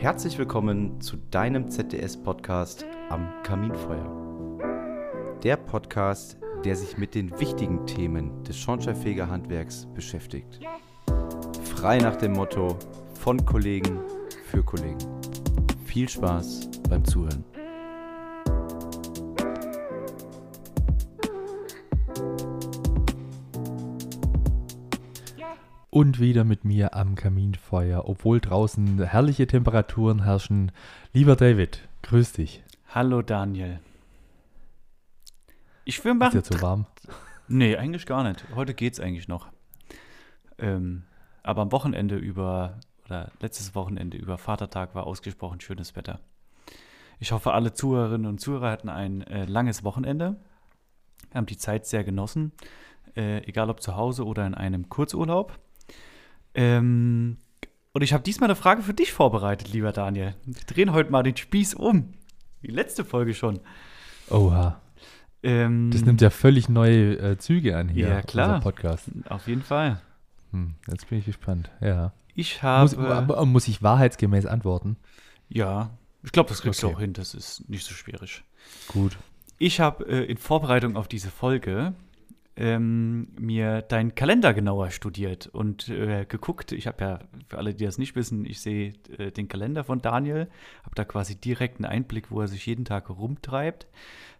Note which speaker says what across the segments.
Speaker 1: Herzlich willkommen zu deinem ZDS-Podcast am Kaminfeuer. Der Podcast, der sich mit den wichtigen Themen des Schornsteinfegerhandwerks beschäftigt. Frei nach dem Motto von Kollegen für Kollegen. Viel Spaß beim Zuhören.
Speaker 2: Wieder mit mir am Kaminfeuer, obwohl draußen herrliche Temperaturen herrschen. Lieber David, grüß dich.
Speaker 3: Hallo Daniel. Ich will machen.
Speaker 2: Ist dir zu warm?
Speaker 3: Nee, eigentlich gar nicht. Heute geht's eigentlich noch. Ähm, aber am Wochenende über, oder letztes Wochenende über Vatertag war ausgesprochen schönes Wetter. Ich hoffe, alle Zuhörerinnen und Zuhörer hatten ein äh, langes Wochenende, haben die Zeit sehr genossen, äh, egal ob zu Hause oder in einem Kurzurlaub. Ähm, und ich habe diesmal eine Frage für dich vorbereitet, lieber Daniel. Wir drehen heute mal den Spieß um. Die letzte Folge schon.
Speaker 2: Oha. Ähm, das nimmt ja völlig neue äh, Züge an hier.
Speaker 3: Ja, klar.
Speaker 2: Podcast.
Speaker 3: Auf jeden Fall.
Speaker 2: Hm, jetzt bin ich gespannt. Ja.
Speaker 3: Ich habe.
Speaker 2: Muss, muss, ich wahrheitsgemäß antworten?
Speaker 3: Ja. Ich glaube, das kriegst okay. du auch hin. Das ist nicht so schwierig.
Speaker 2: Gut.
Speaker 3: Ich habe äh, in Vorbereitung auf diese Folge ähm, mir deinen Kalender genauer studiert und äh, geguckt. Ich habe ja, für alle, die das nicht wissen, ich sehe äh, den Kalender von Daniel, habe da quasi direkt einen Einblick, wo er sich jeden Tag rumtreibt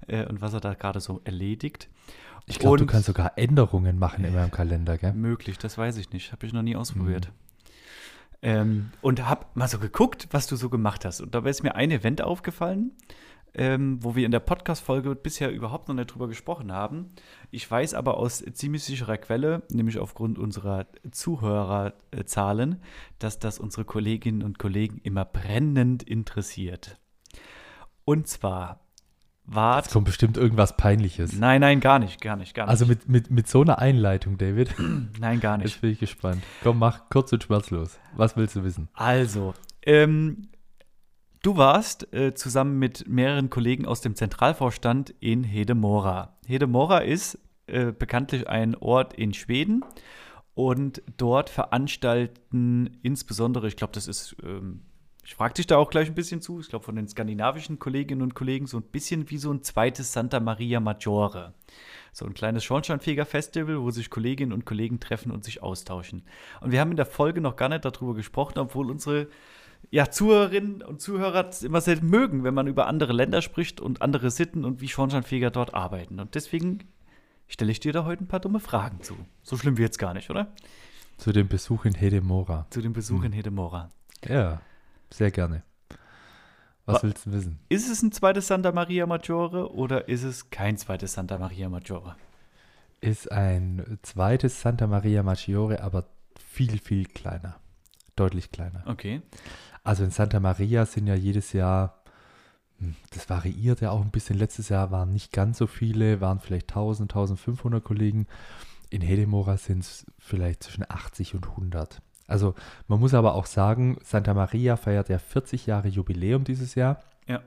Speaker 3: äh, und was er da gerade so erledigt.
Speaker 2: Ich glaube, du kannst sogar Änderungen machen in meinem Kalender, gell?
Speaker 3: Möglich, das weiß ich nicht. Habe ich noch nie ausprobiert. Mhm. Ähm, und habe mal so geguckt, was du so gemacht hast. Und dabei ist mir ein Event aufgefallen ähm, wo wir in der Podcast-Folge bisher überhaupt noch nicht drüber gesprochen haben. Ich weiß aber aus ziemlich sicherer Quelle, nämlich aufgrund unserer Zuhörerzahlen, dass das unsere Kolleginnen und Kollegen immer brennend interessiert. Und zwar war.
Speaker 2: Jetzt kommt bestimmt irgendwas Peinliches.
Speaker 3: Nein, nein, gar nicht, gar nicht, gar nicht.
Speaker 2: Also mit, mit, mit so einer Einleitung, David.
Speaker 3: nein, gar nicht.
Speaker 2: Jetzt bin ich gespannt. Komm, mach kurz und schmerzlos. Was willst du wissen?
Speaker 3: Also, ähm, Du warst äh, zusammen mit mehreren Kollegen aus dem Zentralvorstand in Hedemora. Hedemora ist äh, bekanntlich ein Ort in Schweden und dort veranstalten insbesondere, ich glaube, das ist, ähm, ich frage dich da auch gleich ein bisschen zu, ich glaube, von den skandinavischen Kolleginnen und Kollegen so ein bisschen wie so ein zweites Santa Maria Maggiore. So ein kleines Schornsteinfeger-Festival, wo sich Kolleginnen und Kollegen treffen und sich austauschen. Und wir haben in der Folge noch gar nicht darüber gesprochen, obwohl unsere ja, Zuhörerinnen und Zuhörer immer sehr mögen, wenn man über andere Länder spricht und andere Sitten und wie Schornsteinfeger dort arbeiten. Und deswegen stelle ich dir da heute ein paar dumme Fragen zu. So schlimm wird es gar nicht, oder?
Speaker 2: Zu dem Besuch in Hedemora.
Speaker 3: Zu dem Besuch hm. in Hedemora.
Speaker 2: Ja, sehr gerne. Was Wa willst du wissen?
Speaker 3: Ist es ein zweites Santa Maria Maggiore oder ist es kein zweites Santa Maria Maggiore?
Speaker 2: Ist ein zweites Santa Maria Maggiore, aber viel, viel kleiner. Deutlich kleiner.
Speaker 3: Okay.
Speaker 2: Also in Santa Maria sind ja jedes Jahr, hm, das variiert ja auch ein bisschen. Letztes Jahr waren nicht ganz so viele, waren vielleicht 1000, 1500 Kollegen. In Hedemora sind es vielleicht zwischen 80 und 100. Also man muss aber auch sagen, Santa Maria feiert ja 40 Jahre Jubiläum dieses Jahr.
Speaker 3: Ja.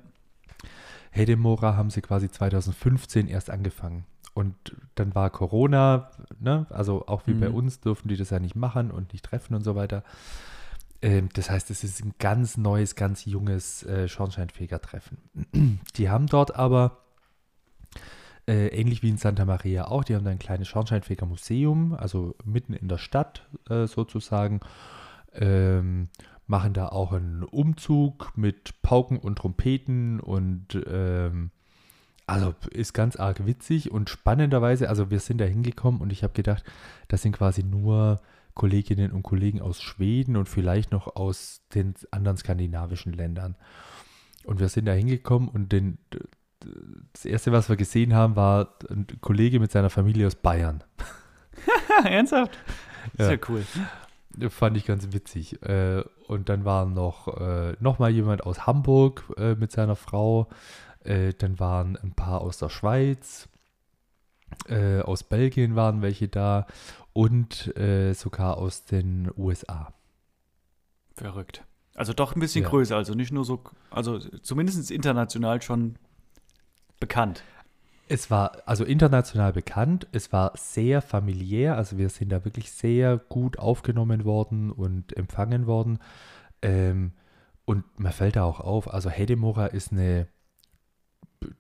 Speaker 2: Hedemora haben sie quasi 2015 erst angefangen. Und dann war Corona, ne? also auch wie mhm. bei uns dürfen die das ja nicht machen und nicht treffen und so weiter. Ähm, das heißt, es ist ein ganz neues, ganz junges äh, Schornsteinfeger-Treffen. Die haben dort aber, äh, ähnlich wie in Santa Maria auch, die haben da ein kleines Schornsteinfeger-Museum, also mitten in der Stadt äh, sozusagen. Ähm, machen da auch einen Umzug mit Pauken und Trompeten und ähm, also ist ganz arg witzig und spannenderweise, also wir sind da hingekommen und ich habe gedacht, das sind quasi nur Kolleginnen und Kollegen aus Schweden und vielleicht noch aus den anderen skandinavischen Ländern. Und wir sind da hingekommen und den, das Erste, was wir gesehen haben, war ein Kollege mit seiner Familie aus Bayern.
Speaker 3: Ernsthaft?
Speaker 2: Ja. Sehr cool. Fand ich ganz witzig. Äh, und dann war noch, äh, noch mal jemand aus Hamburg äh, mit seiner Frau. Dann waren ein paar aus der Schweiz. Aus Belgien waren welche da und äh, sogar aus den USA.
Speaker 3: Verrückt. Also doch ein bisschen ja. größer, also nicht nur so, also zumindest international schon bekannt.
Speaker 2: Es war also international bekannt, es war sehr familiär, also wir sind da wirklich sehr gut aufgenommen worden und empfangen worden. Ähm, Und mir fällt da auch auf, also Hedemora ist eine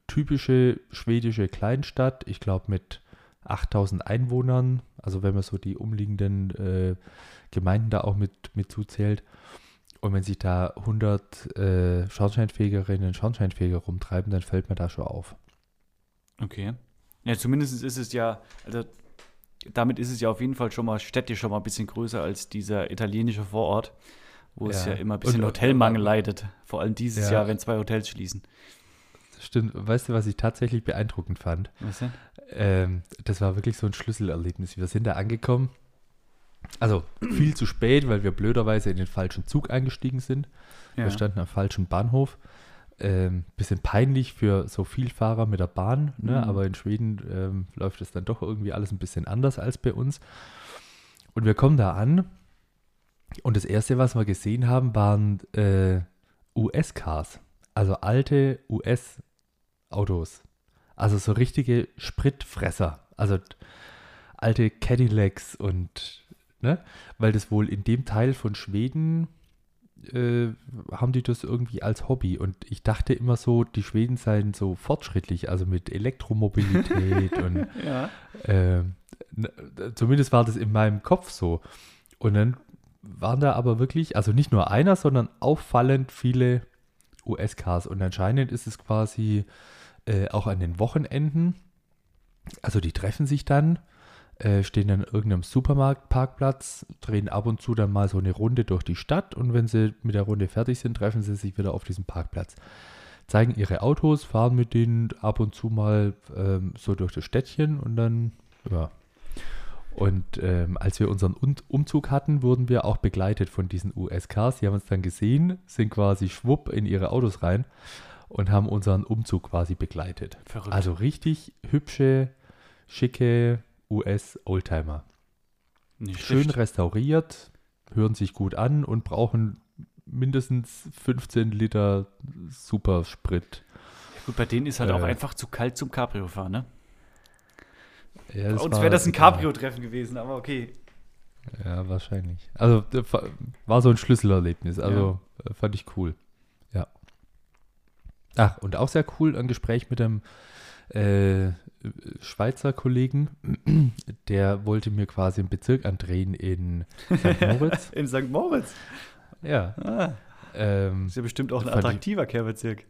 Speaker 2: typische schwedische Kleinstadt, ich glaube mit 8000 Einwohnern, also wenn man so die umliegenden äh, Gemeinden da auch mit, mit zuzählt. Und wenn sich da 100 äh, Schornsteinfegerinnen und Schornsteinfeger rumtreiben, dann fällt mir da schon auf.
Speaker 3: Okay. Ja, zumindest ist es ja, also damit ist es ja auf jeden Fall schon mal städtisch schon mal ein bisschen größer als dieser italienische Vorort, wo ja. es ja immer ein bisschen und, Hotelmangel leidet. Vor allem dieses ja. Jahr, wenn zwei Hotels schließen.
Speaker 2: Stimmt. Weißt du, was ich tatsächlich beeindruckend fand?
Speaker 3: Was denn?
Speaker 2: Ähm, das war wirklich so ein Schlüsselerlebnis. Wir sind da angekommen. Also viel zu spät, weil wir blöderweise in den falschen Zug eingestiegen sind. Ja. Wir standen am falschen Bahnhof. Ähm, bisschen peinlich für so Vielfahrer mit der Bahn, ne? Mhm. aber in Schweden ähm, läuft es dann doch irgendwie alles ein bisschen anders als bei uns. Und wir kommen da an und das erste, was wir gesehen haben, waren äh, US-Cars, also alte US-Autos, also so richtige Spritfresser, also alte Cadillacs und, ne, weil das wohl in dem Teil von Schweden äh, haben die das irgendwie als Hobby. Und ich dachte immer so, die Schweden seien so fortschrittlich, also mit Elektromobilität und ja. äh, zumindest war das in meinem Kopf so. Und dann waren da aber wirklich, also nicht nur einer, sondern auffallend viele US-Cars. Und anscheinend ist es quasi äh, auch an den Wochenenden. Also die treffen sich dann äh, stehen an irgendeinem Supermarktparkplatz, drehen ab und zu dann mal so eine Runde durch die Stadt und wenn sie mit der Runde fertig sind, treffen sie sich wieder auf diesem Parkplatz. Zeigen ihre Autos, fahren mit denen ab und zu mal ähm, so durch das Städtchen und dann, ja. Und ähm, als wir unseren Umzug hatten, wurden wir auch begleitet von diesen US-Cars. Die haben uns dann gesehen, sind quasi schwupp in ihre Autos rein und haben unseren Umzug quasi begleitet. Verrückt. Also richtig hübsche, schicke US-Oldtimer. Schön schlecht. restauriert, hören sich gut an und brauchen mindestens 15 Liter Supersprit.
Speaker 3: Gut, bei denen ist halt äh, auch einfach zu kalt zum Cabrio-Fahren, ne? Ja, bei uns wäre das ein Cabrio-Treffen gewesen, aber okay.
Speaker 2: Ja, wahrscheinlich. Also war so ein Schlüsselerlebnis. Also ja. Äh, fand ich cool. Ach, und auch sehr cool ein Gespräch mit dem äh, Schweizer Kollegen, der wollte mir quasi einen Bezirk andrehen in St. Moritz.
Speaker 3: in St. Moritz?
Speaker 2: Ja.
Speaker 3: Ah. Ähm, ist ja bestimmt auch ein attraktiver Kehrbezirk.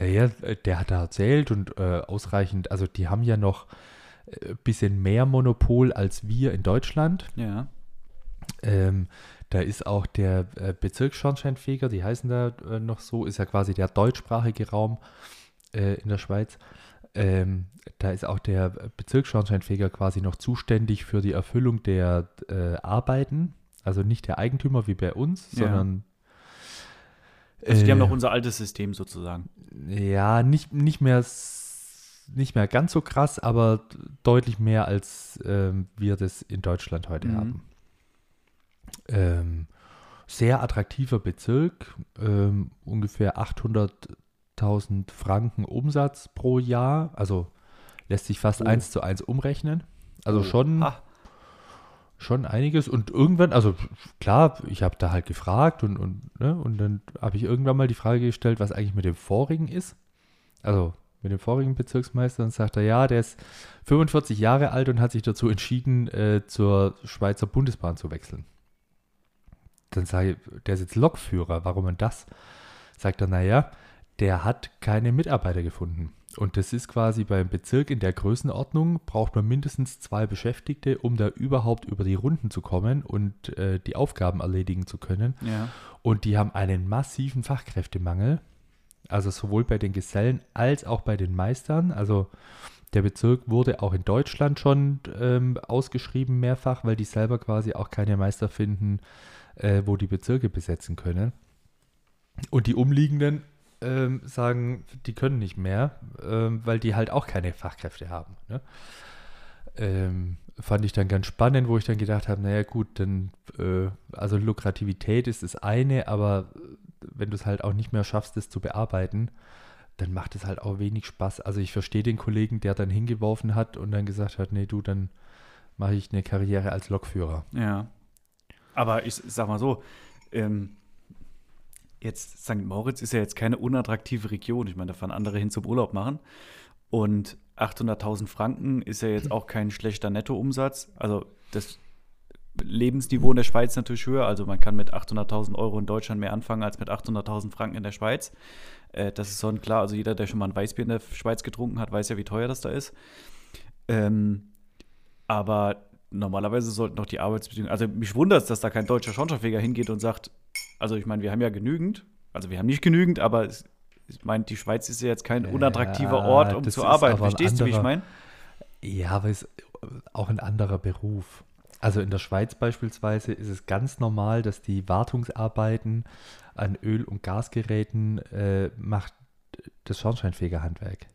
Speaker 2: Ja, ja, der hat da erzählt und äh, ausreichend, also die haben ja noch ein äh, bisschen mehr Monopol als wir in Deutschland.
Speaker 3: Ja.
Speaker 2: Ähm, da ist auch der äh, Bezirksschornsteinfeger, die heißen da äh, noch so, ist ja quasi der deutschsprachige Raum äh, in der Schweiz. Ähm, da ist auch der Bezirksschornsteinfeger quasi noch zuständig für die Erfüllung der äh, Arbeiten. Also nicht der Eigentümer wie bei uns, ja. sondern.
Speaker 3: Also die haben noch unser altes System sozusagen.
Speaker 2: Ja, nicht, nicht, mehr, nicht mehr ganz so krass, aber deutlich mehr, als ähm, wir das in Deutschland heute mhm. haben. Ähm, sehr attraktiver Bezirk, ähm, ungefähr 800 8000 Franken Umsatz pro Jahr. Also lässt sich fast oh. eins zu eins umrechnen. Also oh. schon, schon einiges. Und irgendwann, also klar, ich habe da halt gefragt und, und, ne, und dann habe ich irgendwann mal die Frage gestellt, was eigentlich mit dem vorigen ist. Also mit dem vorigen Bezirksmeister und sagt er, ja, der ist 45 Jahre alt und hat sich dazu entschieden, äh, zur Schweizer Bundesbahn zu wechseln. Dann sage ich, der ist jetzt Lokführer, warum denn das? Sagt er, naja, der hat keine Mitarbeiter gefunden. Und das ist quasi beim Bezirk in der Größenordnung, braucht man mindestens zwei Beschäftigte, um da überhaupt über die Runden zu kommen und äh, die Aufgaben erledigen zu können.
Speaker 3: Ja.
Speaker 2: Und die haben einen massiven Fachkräftemangel. Also sowohl bei den Gesellen als auch bei den Meistern. Also der Bezirk wurde auch in Deutschland schon ähm, ausgeschrieben mehrfach, weil die selber quasi auch keine Meister finden, äh, wo die Bezirke besetzen können. Und die umliegenden ähm, sagen, die können nicht mehr, ähm, weil die halt auch keine Fachkräfte haben. Ne? Ähm, fand ich dann ganz spannend, wo ich dann gedacht habe, naja gut, dann, äh, also Lukrativität ist das eine, aber wenn du es halt auch nicht mehr schaffst, das zu bearbeiten, dann macht es halt auch wenig Spaß. Also ich verstehe den Kollegen, der dann hingeworfen hat und dann gesagt hat, nee, du, dann mache ich eine Karriere als Lokführer.
Speaker 3: Ja. Aber ich sag mal so, ähm, jetzt St. Moritz ist ja jetzt keine unattraktive Region. Ich meine, da fahren andere hin zum Urlaub machen. Und 800.000 Franken ist ja jetzt auch kein schlechter Nettoumsatz. Also das Lebensniveau in der Schweiz natürlich höher. Also man kann mit 800.000 Euro in Deutschland mehr anfangen als mit 800.000 Franken in der Schweiz. Äh, das ist so klar. Also jeder, der schon mal ein Weißbier in der Schweiz getrunken hat, weiß ja, wie teuer das da ist. Ähm, aber normalerweise sollten doch die Arbeitsbedingungen, also mich wundert es, dass da kein deutscher Schornsteinfeger hingeht und sagt, also ich meine, wir haben ja genügend, also wir haben nicht genügend, aber es, ich meine, die Schweiz ist ja jetzt kein unattraktiver
Speaker 2: Ja,
Speaker 3: Ort, um zu arbeiten. Verstehst du, wie ich
Speaker 2: anderer-
Speaker 3: meine?
Speaker 2: Ja, aber es ist auch ein anderer Beruf. Also in der Schweiz beispielsweise ist es ganz normal, dass die Wartungsarbeiten an Öl- und Gasgeräten äh, macht das Schornsteinfegerhandwerk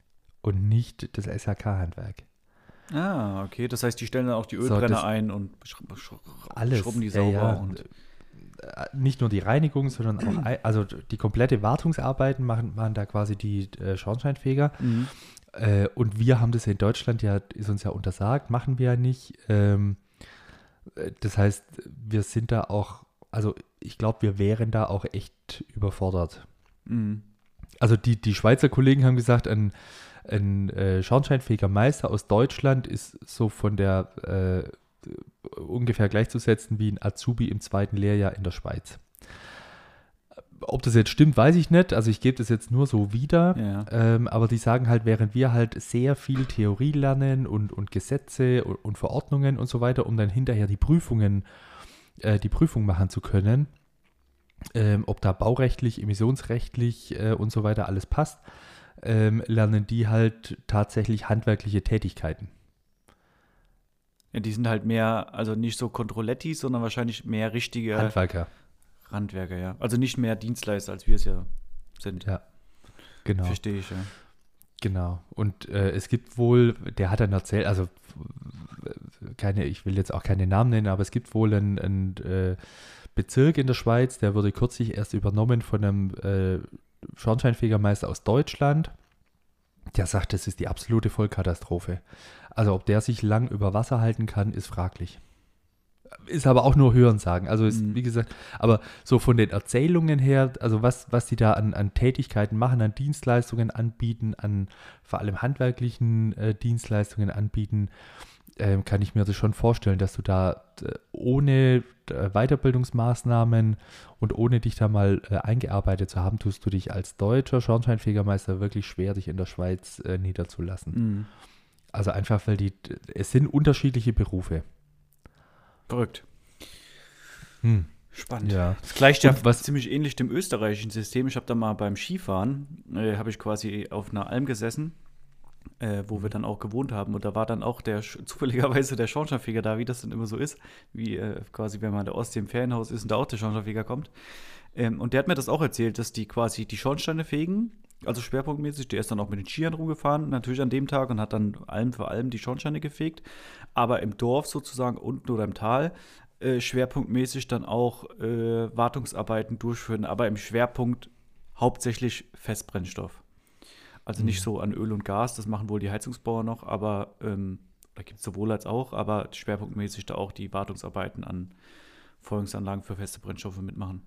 Speaker 2: und nicht das SHK-Handwerk.
Speaker 3: Ah, okay. Das heißt, die stellen dann auch die
Speaker 2: So,
Speaker 3: Ölbrenner
Speaker 2: das-
Speaker 3: ein und
Speaker 2: Alles.
Speaker 3: schrubben die sauber.
Speaker 2: ja.
Speaker 3: Und,
Speaker 2: Äh, Nicht nur die Reinigung, sondern auch, also die komplette Wartungsarbeiten machen, machen da quasi die äh, Schornsteinfeger.
Speaker 3: Mhm.
Speaker 2: Äh, und wir haben das ja in Deutschland ja, ist uns ja untersagt, machen wir ja nicht. Ähm, äh, das heißt, wir sind da auch, also ich glaube, wir wären da auch echt überfordert.
Speaker 3: Mhm.
Speaker 2: Also die, die Schweizer Kollegen haben gesagt, ein, ein äh, Schornsteinfeger Meister aus Deutschland ist so von der äh, ungefähr gleichzusetzen wie ein Azubi im zweiten Lehrjahr in der Schweiz. Ob das jetzt stimmt, weiß ich nicht. Also ich gebe das jetzt nur so wieder.
Speaker 3: Ja.
Speaker 2: Ähm, aber die sagen halt, während wir halt sehr viel Theorie lernen und, und Gesetze und, und Verordnungen und so weiter, um dann hinterher die Prüfungen, äh, die Prüfung machen zu können, ähm, ob da baurechtlich, emissionsrechtlich äh, und so weiter alles passt, ähm, lernen die halt tatsächlich handwerkliche Tätigkeiten.
Speaker 3: ja, die sind halt mehr, also nicht so Controletti, sondern wahrscheinlich mehr richtige
Speaker 2: Handwerker,
Speaker 3: Handwerker, ja. Also nicht mehr Dienstleister, als wir es ja sind.
Speaker 2: Ja. genau.
Speaker 3: Verstehe ich, ja.
Speaker 2: Genau. Und äh, es gibt wohl, der hat dann erzählt, also keine, ich will jetzt auch keine Namen nennen, aber es gibt wohl einen, einen äh, Bezirk in der Schweiz, der wurde kürzlich erst übernommen von einem äh, Schornsteinfegermeister aus Deutschland. Der sagt, das ist die absolute Vollkatastrophe. Also ob der sich lang über Wasser halten kann, ist fraglich. Ist aber auch nur Hörensagen. Also ist,
Speaker 3: Mhm.
Speaker 2: wie gesagt, aber so von den Erzählungen her, also was, was die da an, an Tätigkeiten machen, an Dienstleistungen anbieten, an vor allem handwerklichen äh, Dienstleistungen anbieten, ähm, kann ich mir das schon vorstellen, dass du da äh, ohne äh, Weiterbildungsmaßnahmen und ohne dich da mal äh, eingearbeitet zu haben, tust du dich als deutscher Schornsteinfegermeister wirklich schwer, dich in der Schweiz äh, niederzulassen.
Speaker 3: Mhm.
Speaker 2: Also einfach, weil die, es sind unterschiedliche Berufe.
Speaker 3: Verrückt.
Speaker 2: Hm.
Speaker 3: Spannend.
Speaker 2: Ja.
Speaker 3: Das gleicht ja
Speaker 2: was-
Speaker 3: ziemlich ähnlich dem österreichischen System. Ich habe da mal beim Skifahren, äh, habe ich quasi auf einer Alm gesessen, äh, wo wir dann auch gewohnt haben. Und da war dann auch der zufälligerweise der Schornsteinfeger da, wie das dann immer so ist. Wie äh, quasi, wenn man an der Ostsee im Ferienhaus ist und da auch der Schornsteinfeger kommt. Ähm, und der hat mir das auch erzählt, dass die quasi die Schornsteine fegen, also schwerpunktmäßig. Der ist dann auch mit den Skiern rumgefahren, natürlich an dem Tag und hat dann Alm für Alm die Schornsteine gefegt. Aber im Dorf sozusagen unten oder im Tal äh, schwerpunktmäßig dann auch äh, Wartungsarbeiten durchführen, aber im Schwerpunkt hauptsächlich Festbrennstoff. Also nicht so an Öl und Gas, das machen wohl die Heizungsbauer noch, aber ähm, da gibt es sowohl als auch, aber schwerpunktmäßig da auch die Wartungsarbeiten an Feuerungsanlagen für feste Brennstoffe mitmachen.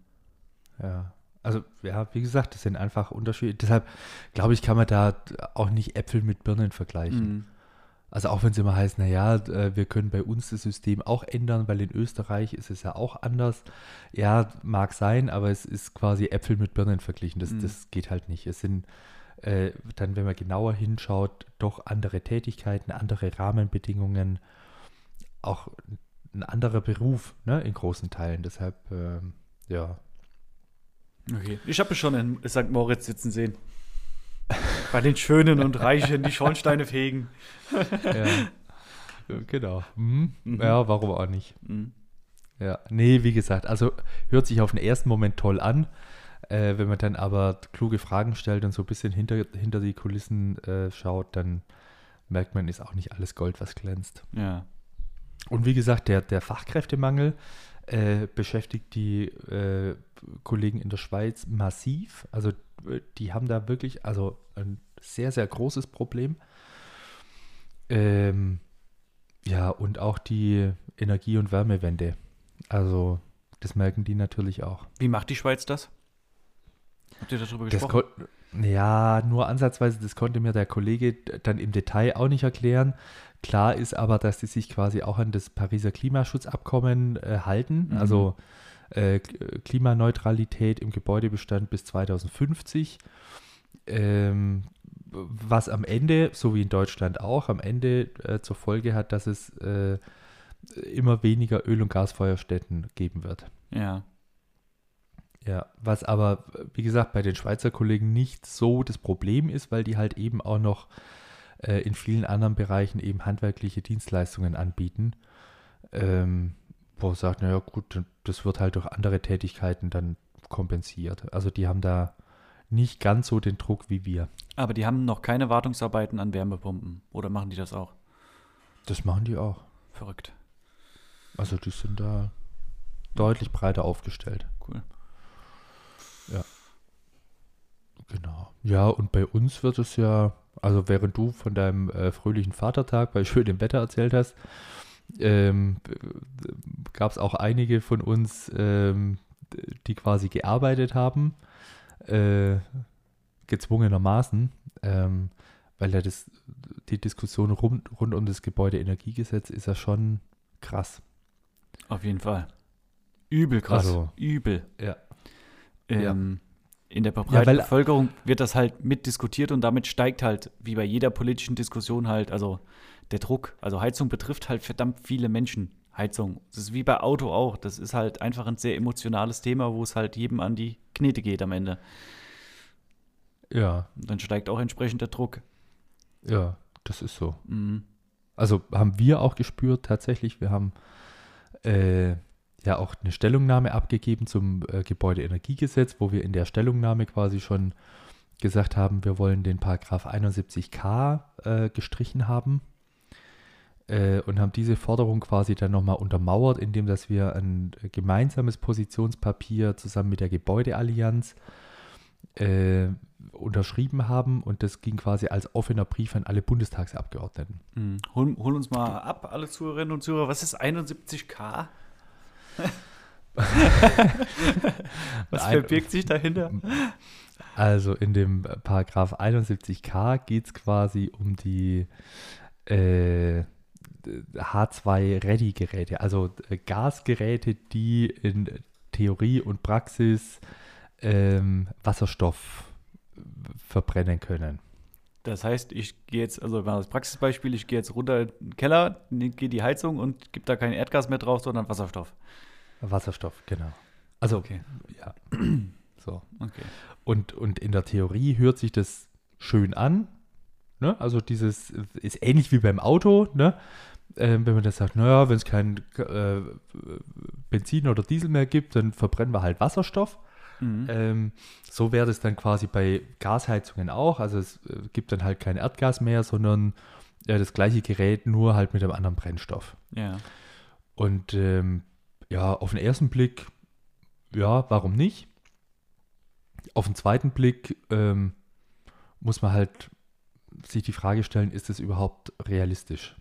Speaker 2: Ja. Also, ja, wie gesagt, das sind einfach Unterschiede. Deshalb glaube ich, kann man da auch nicht Äpfel mit Birnen vergleichen.
Speaker 3: Mhm.
Speaker 2: Also auch wenn es immer heißt, naja, äh, wir können bei uns das System auch ändern, weil in Österreich ist es ja auch anders. Ja, mag sein, aber es ist quasi Äpfel mit Birnen verglichen. Das,
Speaker 3: Mhm.
Speaker 2: das geht halt nicht. Es sind äh, dann, wenn man genauer hinschaut, doch andere Tätigkeiten, andere Rahmenbedingungen, auch ein anderer Beruf ne, in großen Teilen. Deshalb, ähm, ja,
Speaker 3: Okay. Ich habe schon in St. Moritz sitzen sehen. Bei den Schönen und Reichen, die Schornsteine fegen.
Speaker 2: ja. genau. Mhm.
Speaker 3: Mhm.
Speaker 2: Ja, warum auch nicht.
Speaker 3: Mhm.
Speaker 2: Ja, nee, wie gesagt, also hört sich auf den ersten Moment toll an. Äh, wenn man dann aber kluge Fragen stellt und so ein bisschen hinter, hinter die Kulissen äh, schaut, dann merkt man, ist auch nicht alles Gold, was glänzt.
Speaker 3: Ja.
Speaker 2: Und wie gesagt, der, der Fachkräftemangel äh, beschäftigt die äh, Kollegen in der Schweiz massiv. Also äh, die haben da wirklich also ein sehr, sehr großes Problem. Ähm, ja, und auch die Energie- und Wärmewende. Also das merken die natürlich auch.
Speaker 3: Wie macht die Schweiz das? Habt ihr darüber gesprochen?
Speaker 2: ja, nur ansatzweise, das konnte mir der Kollege dann im Detail auch nicht erklären. Klar ist aber, dass die sich quasi auch an das Pariser Klimaschutzabkommen äh, halten,
Speaker 3: Mhm.
Speaker 2: also äh, Klimaneutralität im Gebäudebestand bis 2050. Ähm, was am Ende, so wie in Deutschland auch, am Ende äh, zur Folge hat, dass es äh, immer weniger Öl- und Gasfeuerstätten geben wird.
Speaker 3: Ja.
Speaker 2: Ja, was aber, wie gesagt, bei den Schweizer Kollegen nicht so das Problem ist, weil die halt eben auch noch äh, in vielen anderen Bereichen eben handwerkliche Dienstleistungen anbieten. Ähm, wo man sagt, naja gut, das wird halt durch andere Tätigkeiten dann kompensiert. Also die haben da nicht ganz so den Druck wie wir.
Speaker 3: Aber die haben noch keine Wartungsarbeiten an Wärmepumpen. Oder machen die das auch?
Speaker 2: Das machen die auch.
Speaker 3: Verrückt.
Speaker 2: Also die sind da deutlich breiter aufgestellt.
Speaker 3: Cool.
Speaker 2: Genau. Ja, und bei uns wird es ja, also während du von deinem äh, fröhlichen Vatertag bei schönem Wetter erzählt hast, ähm, gab es auch einige von uns, ähm, die quasi gearbeitet haben, äh, gezwungenermaßen, ähm, weil ja das, die Diskussion rund, rund um das Gebäudeenergiegesetz ist ja schon krass.
Speaker 3: Auf jeden Fall. Übel krass.
Speaker 2: Also-
Speaker 3: Übel.
Speaker 2: Ja.
Speaker 3: Ähm, In der
Speaker 2: Ja,
Speaker 3: breiten
Speaker 2: weil-
Speaker 3: Bevölkerung wird das halt mitdiskutiert und damit steigt halt, wie bei jeder politischen Diskussion halt, also der Druck. Also Heizung betrifft halt verdammt viele Menschen. Heizung. Das ist wie bei Auto auch. Das ist halt einfach ein sehr emotionales Thema, wo es halt jedem an die Knete geht am Ende.
Speaker 2: Ja,
Speaker 3: Und dann steigt auch entsprechend der Druck.
Speaker 2: ja, das ist so.
Speaker 3: Mhm.
Speaker 2: Also haben wir auch gespürt tatsächlich. Wir haben äh, ja auch eine Stellungnahme abgegeben zum äh, Gebäudeenergiegesetz, wo wir in der Stellungnahme quasi schon gesagt haben, wir wollen den Paragraph 71k äh, gestrichen haben äh, und haben diese Forderung quasi dann nochmal untermauert, indem dass wir ein gemeinsames Positionspapier zusammen mit der Gebäudeallianz äh, unterschrieben haben und das ging quasi als offener Brief an alle Bundestagsabgeordneten.
Speaker 3: Mhm. Hol, hol uns mal ab, alle Zuhörerinnen und Zuhörer. Was ist 71k? Was verbirgt sich dahinter?
Speaker 2: Also in dem Paragraph 71k geht es quasi um die äh, H2-Ready-Geräte, also äh, Gasgeräte, die in Theorie und Praxis ähm, Wasserstoff verbrennen können.
Speaker 3: Das heißt, ich gehe jetzt, also das Praxisbeispiel, ich gehe jetzt runter in den Keller, ne- gehe die Heizung und gebe da kein Erdgas mehr drauf, sondern Wasserstoff.
Speaker 2: Wasserstoff, genau. Also,
Speaker 3: Okay.
Speaker 2: ja. So.
Speaker 3: Okay.
Speaker 2: Und, und in der Theorie hört sich das schön an. Ne? Also dieses ist ähnlich wie beim Auto, ne? Ähm, wenn man das sagt, naja, wenn es kein äh, Benzin oder Diesel mehr gibt, dann verbrennen wir halt Wasserstoff.
Speaker 3: Mhm.
Speaker 2: Ähm, so wäre das dann quasi bei Gasheizungen auch. Also es äh, gibt dann halt kein Erdgas mehr, sondern äh, das gleiche Gerät, nur halt mit einem anderen Brennstoff.
Speaker 3: ja.
Speaker 2: Und ähm, ja, auf den ersten Blick, ja, warum nicht? Auf den zweiten Blick ähm, muss man halt sich die Frage stellen, ist das überhaupt realistisch?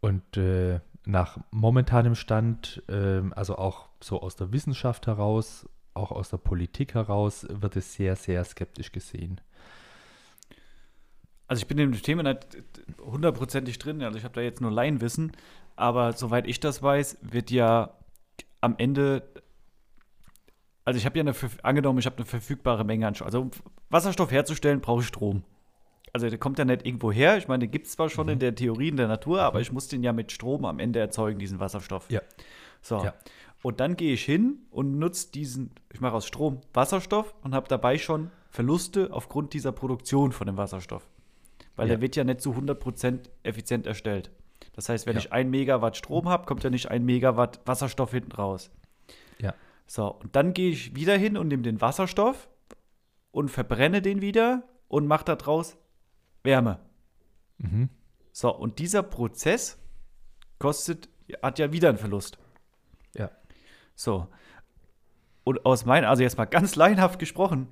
Speaker 2: Und äh, nach momentanem Stand, ähm, also auch so aus der Wissenschaft heraus, auch aus der Politik heraus, wird es sehr, sehr skeptisch gesehen.
Speaker 3: Also ich bin in dem Thema nicht hundertprozentig drin, also ich habe da jetzt nur Laienwissen, aber soweit ich das weiß, wird ja am Ende, also ich habe ja eine, angenommen, ich habe eine verfügbare Menge an, also um Wasserstoff herzustellen, brauche ich Strom. Also der kommt ja nicht irgendwo her, ich meine, den gibt es zwar schon
Speaker 2: Mhm.
Speaker 3: in der Theorie in der Natur, aber ich muss den ja mit Strom am Ende erzeugen, diesen Wasserstoff.
Speaker 2: Ja.
Speaker 3: So.
Speaker 2: Ja.
Speaker 3: Und dann gehe ich hin und nutze diesen, ich mache aus Strom Wasserstoff und habe dabei schon Verluste aufgrund dieser Produktion von dem Wasserstoff. Weil
Speaker 2: Ja.
Speaker 3: der wird ja nicht zu 100% effizient erstellt. Das heißt, wenn
Speaker 2: Ja.
Speaker 3: ich ein Megawatt Strom habe, kommt ja nicht ein Megawatt Wasserstoff hinten raus.
Speaker 2: Ja.
Speaker 3: So, und dann gehe ich wieder hin und nehme den Wasserstoff und verbrenne den wieder und mache daraus Wärme.
Speaker 2: Mhm.
Speaker 3: So, und dieser Prozess kostet, hat ja wieder einen Verlust.
Speaker 2: Ja.
Speaker 3: So. Und aus meiner, also jetzt mal ganz laienhaft gesprochen,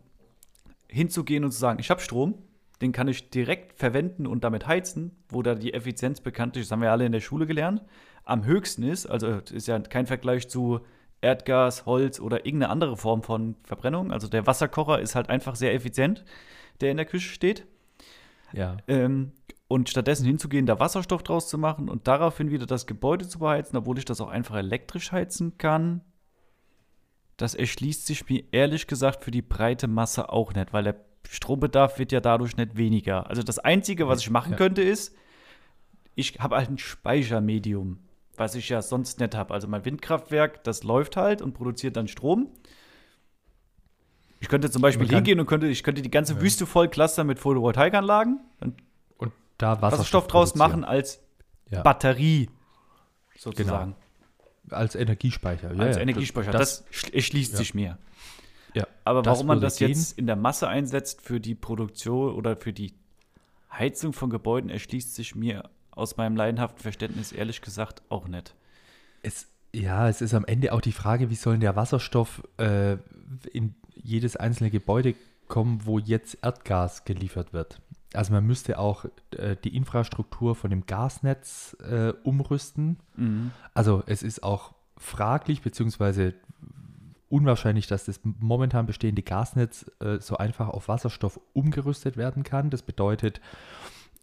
Speaker 3: hinzugehen und zu sagen, ich habe Strom, den kann ich direkt verwenden und damit heizen, wo da die Effizienz bekanntlich, das haben wir alle in der Schule gelernt, am höchsten ist, also ist ja kein Vergleich zu Erdgas, Holz oder irgendeine andere Form von Verbrennung. Also der Wasserkocher ist halt einfach sehr effizient, der in der Küche steht.
Speaker 2: Ja.
Speaker 3: Ähm, und stattdessen hinzugehen, da Wasserstoff draus zu machen und daraufhin wieder das Gebäude zu beheizen, obwohl ich das auch einfach elektrisch heizen kann, das erschließt sich mir ehrlich gesagt für die breite Masse auch nicht, weil der Strombedarf wird ja dadurch nicht weniger. Also das Einzige, was ich machen
Speaker 2: Ja.
Speaker 3: könnte, ist, ich habe halt ein Speichermedium, was ich ja sonst nicht habe. Also mein Windkraftwerk, das läuft halt und produziert dann Strom. Ich könnte zum Beispiel
Speaker 2: Man
Speaker 3: hingehen und könnte, ich könnte die ganze
Speaker 2: Ja.
Speaker 3: Wüste voll clustern mit Photovoltaikanlagen und
Speaker 2: Und da Wasserstoff,
Speaker 3: Wasserstoff draus machen als
Speaker 2: Ja.
Speaker 3: Batterie sozusagen.
Speaker 2: Als Energiespeicher. Ja,
Speaker 3: als. Energiespeicher. Das, sch- erschließt sich mir.
Speaker 2: ja.
Speaker 3: Aber
Speaker 2: Das
Speaker 3: warum man das
Speaker 2: gehen.
Speaker 3: jetzt in der Masse einsetzt für die Produktion oder für die Heizung von Gebäuden, erschließt sich mir aus meinem leidenhaften Verständnis ehrlich gesagt auch nicht.
Speaker 2: Es, ja, es ist am Ende auch die Frage, wie soll der Wasserstoff äh, in jedes einzelne Gebäude kommen, wo jetzt Erdgas geliefert wird. Also man müsste auch äh, die Infrastruktur von dem Gasnetz äh, umrüsten.
Speaker 3: Mhm.
Speaker 2: Also es ist auch fraglich beziehungsweise unwahrscheinlich, dass das momentan bestehende Gasnetz äh, so einfach auf Wasserstoff umgerüstet werden kann. Das bedeutet,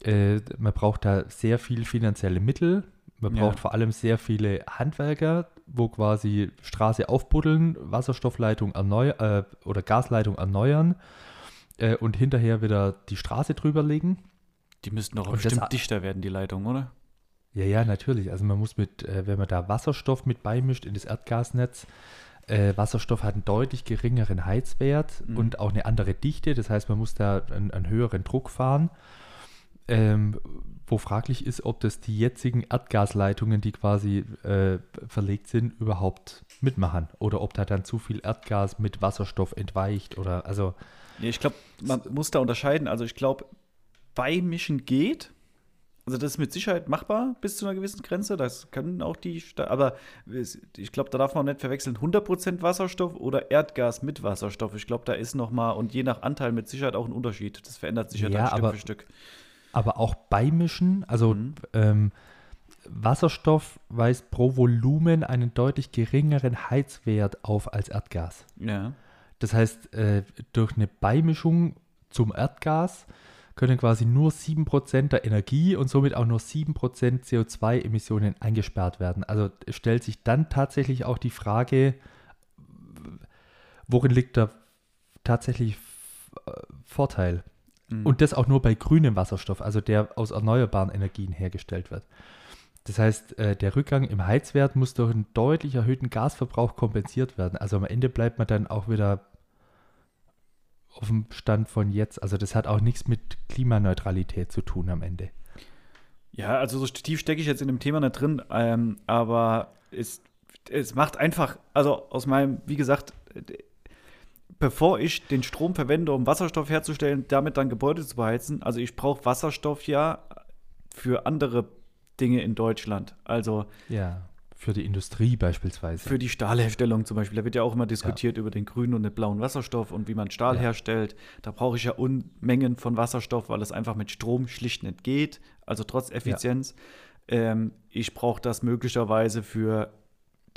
Speaker 2: äh, man braucht da sehr viel finanzielle Mittel. Man
Speaker 3: Ja.
Speaker 2: braucht vor allem sehr viele Handwerker, wo quasi Straße aufbuddeln, Wasserstoffleitung erneuern äh, oder Gasleitung erneuern äh, und hinterher wieder die Straße drüberlegen.
Speaker 3: Die müssten doch bestimmt dichter werden, die Leitungen, oder?
Speaker 2: Ja, ja, natürlich. Also man muss mit, äh, wenn man da Wasserstoff mit beimischt in das Erdgasnetz, äh, Wasserstoff hat einen deutlich geringeren Heizwert
Speaker 3: Mhm.
Speaker 2: und auch eine andere Dichte. Das heißt, man muss da einen, einen höheren Druck fahren. Ähm, wo fraglich ist, ob das die jetzigen Erdgasleitungen, die quasi äh, verlegt sind, überhaupt mitmachen. Oder ob da dann zu viel Erdgas mit Wasserstoff entweicht oder also
Speaker 3: Ja, ich glaube, man muss da unterscheiden. Also ich glaube, beimischen geht. Also das ist mit Sicherheit machbar bis zu einer gewissen Grenze. Das können auch die, Sta aber ich glaube, da darf man nicht verwechseln 100% Wasserstoff oder Erdgas mit Wasserstoff. Ich glaube, da ist noch mal und je nach Anteil mit Sicherheit auch ein Unterschied. Das verändert sich ja,
Speaker 2: Ja,
Speaker 3: dann Stück
Speaker 2: aber-
Speaker 3: für Stück.
Speaker 2: Aber auch beimischen. Also
Speaker 3: Mhm.
Speaker 2: ähm, Wasserstoff weist pro Volumen einen deutlich geringeren Heizwert auf als Erdgas.
Speaker 3: Ja.
Speaker 2: Das heißt, äh, durch eine Beimischung zum Erdgas können quasi nur 7% der Energie und somit auch nur 7% CO2-Emissionen eingesperrt werden. Also stellt sich dann tatsächlich auch die Frage, worin liegt der tatsächlich äh, Vorteil?
Speaker 3: Mhm.
Speaker 2: Und das auch nur bei grünem Wasserstoff, also der aus erneuerbaren Energien hergestellt wird. Das heißt, äh, der Rückgang im Heizwert muss durch einen deutlich erhöhten Gasverbrauch kompensiert werden. Also am Ende bleibt man dann auch wieder auf dem Stand von jetzt. Also das hat auch nichts mit Klimaneutralität zu tun am Ende.
Speaker 3: Ja, also so tief stecke ich jetzt in dem Thema nicht drin, ähm, aber es, es macht einfach, also aus meinem, wie gesagt, bevor ich den Strom verwende, um Wasserstoff herzustellen, damit dann Gebäude zu beheizen, also ich brauche Wasserstoff ja für andere Dinge in Deutschland. Also
Speaker 2: Ja. Für die Industrie beispielsweise.
Speaker 3: für die Stahlherstellung zum Beispiel. Da wird ja auch immer diskutiert über den grünen und den blauen Wasserstoff und wie man Stahl
Speaker 2: Ja.
Speaker 3: herstellt. Da brauche ich ja Unmengen von Wasserstoff, weil es einfach mit Strom schlicht nicht geht. Also trotz Effizienz. Ähm, ich brauche das möglicherweise für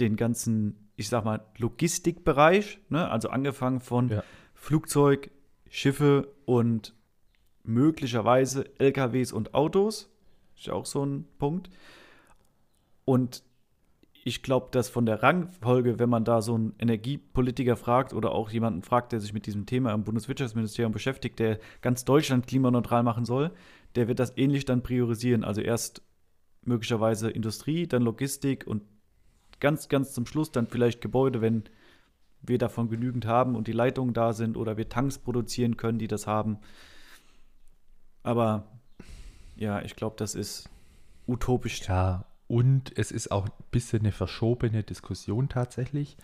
Speaker 3: den ganzen, ich sag mal, Logistikbereich. Ne? Also angefangen von
Speaker 2: Ja.
Speaker 3: Flugzeug, Schiffe und möglicherweise LKWs und Autos. Ist ja auch so ein Punkt. Und ich glaube, dass von der Rangfolge, wenn man da so einen Energiepolitiker fragt oder auch jemanden fragt, der sich mit diesem Thema im Bundeswirtschaftsministerium beschäftigt, der ganz Deutschland klimaneutral machen soll, der wird das ähnlich dann priorisieren. Also erst möglicherweise Industrie, dann Logistik und ganz, ganz zum Schluss dann vielleicht Gebäude, wenn wir davon genügend haben und die Leitungen da sind oder wir Tanks produzieren können, die das haben. Aber ja, ich glaube, das ist utopisch.
Speaker 2: Ja, und es ist auch ein bisschen eine verschobene Diskussion tatsächlich,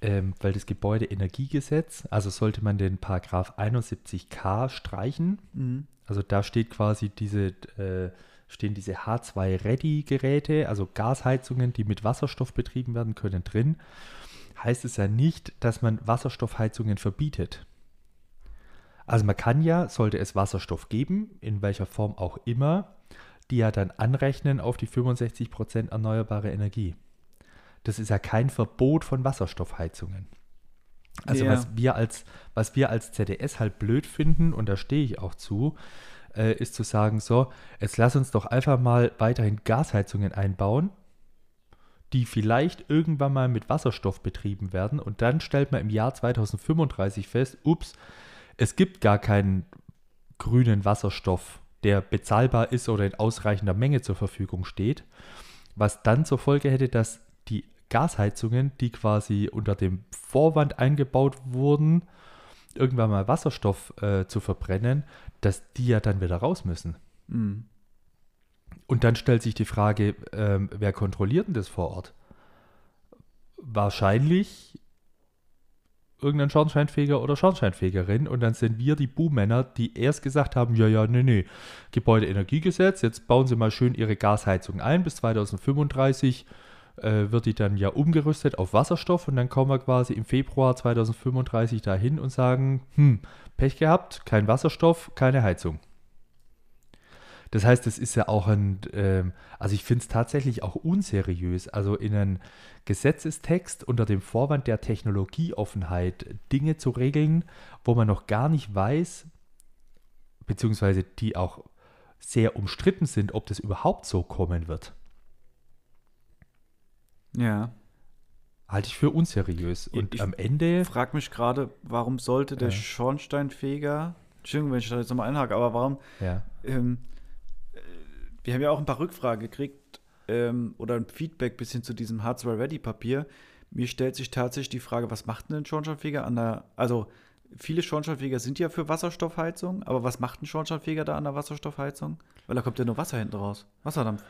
Speaker 2: ähm, weil das Gebäudeenergiegesetz, also sollte man den Paragraph 71k streichen,
Speaker 3: Mhm.
Speaker 2: also da steht quasi diese, äh, stehen diese H2-Ready-Geräte, also Gasheizungen, die mit Wasserstoff betrieben werden können, drin. Heißt es ja nicht, dass man Wasserstoffheizungen verbietet. Also man kann ja, sollte es Wasserstoff geben, in welcher Form auch immer, die ja dann anrechnen auf die 65% erneuerbare Energie. das ist ja kein Verbot von Wasserstoffheizungen. Also
Speaker 3: Ja.
Speaker 2: was wir als, was wir als ZDS halt blöd finden, und da stehe ich auch zu, äh, ist zu sagen, so, jetzt lass uns doch einfach mal weiterhin Gasheizungen einbauen, die vielleicht irgendwann mal mit Wasserstoff betrieben werden. Und dann stellt man im Jahr 2035 fest, ups, es gibt gar keinen grünen Wasserstoff, der bezahlbar ist oder in ausreichender Menge zur Verfügung steht, was dann zur Folge hätte, dass die Gasheizungen, die quasi unter dem Vorwand eingebaut wurden, irgendwann mal Wasserstoff äh, zu verbrennen, dass die ja dann wieder raus müssen.
Speaker 3: Mhm.
Speaker 2: Und dann stellt sich die Frage, ähm, wer kontrolliert denn das vor Ort? Wahrscheinlich irgendein Schornsteinfeger oder Schornsteinfegerin und dann sind wir die Buhmänner, die erst gesagt haben, ja, ja, nee, nee, Gebäudeenergiegesetz, jetzt bauen sie mal schön ihre Gasheizung ein, bis 2035 äh, wird die dann ja umgerüstet auf Wasserstoff und dann kommen wir quasi im Februar 2035 dahin und sagen, hm, Pech gehabt, kein Wasserstoff, keine Heizung. Das heißt, es ist ja auch ein, ähm, also ich finde es tatsächlich auch unseriös, also in einen Gesetzestext unter dem Vorwand der Technologieoffenheit Dinge zu regeln, wo man noch gar nicht weiß, beziehungsweise die auch sehr umstritten sind, ob das überhaupt so kommen wird.
Speaker 3: Ja.
Speaker 2: Halte ich für unseriös. Und
Speaker 3: Ich-
Speaker 2: am Ende,
Speaker 3: Ich frage mich gerade, warum sollte der
Speaker 2: Ja.
Speaker 3: Schornsteinfeger, Entschuldigung, wenn ich da jetzt nochmal einhake, aber warum,
Speaker 2: ja,
Speaker 3: ähm, äh, wir haben ja auch ein paar Rückfragen gekriegt ähm, oder ein Feedback bis hin zu diesem Hardware Ready Papier. Mir stellt sich tatsächlich die Frage, was macht denn ein Schornsteinfeger an der, also viele Schornsteinfeger sind ja für Wasserstoffheizung, aber was macht ein Schornsteinfeger da an der Wasserstoffheizung? Weil da kommt ja nur Wasser hinten raus. Wasserdampf.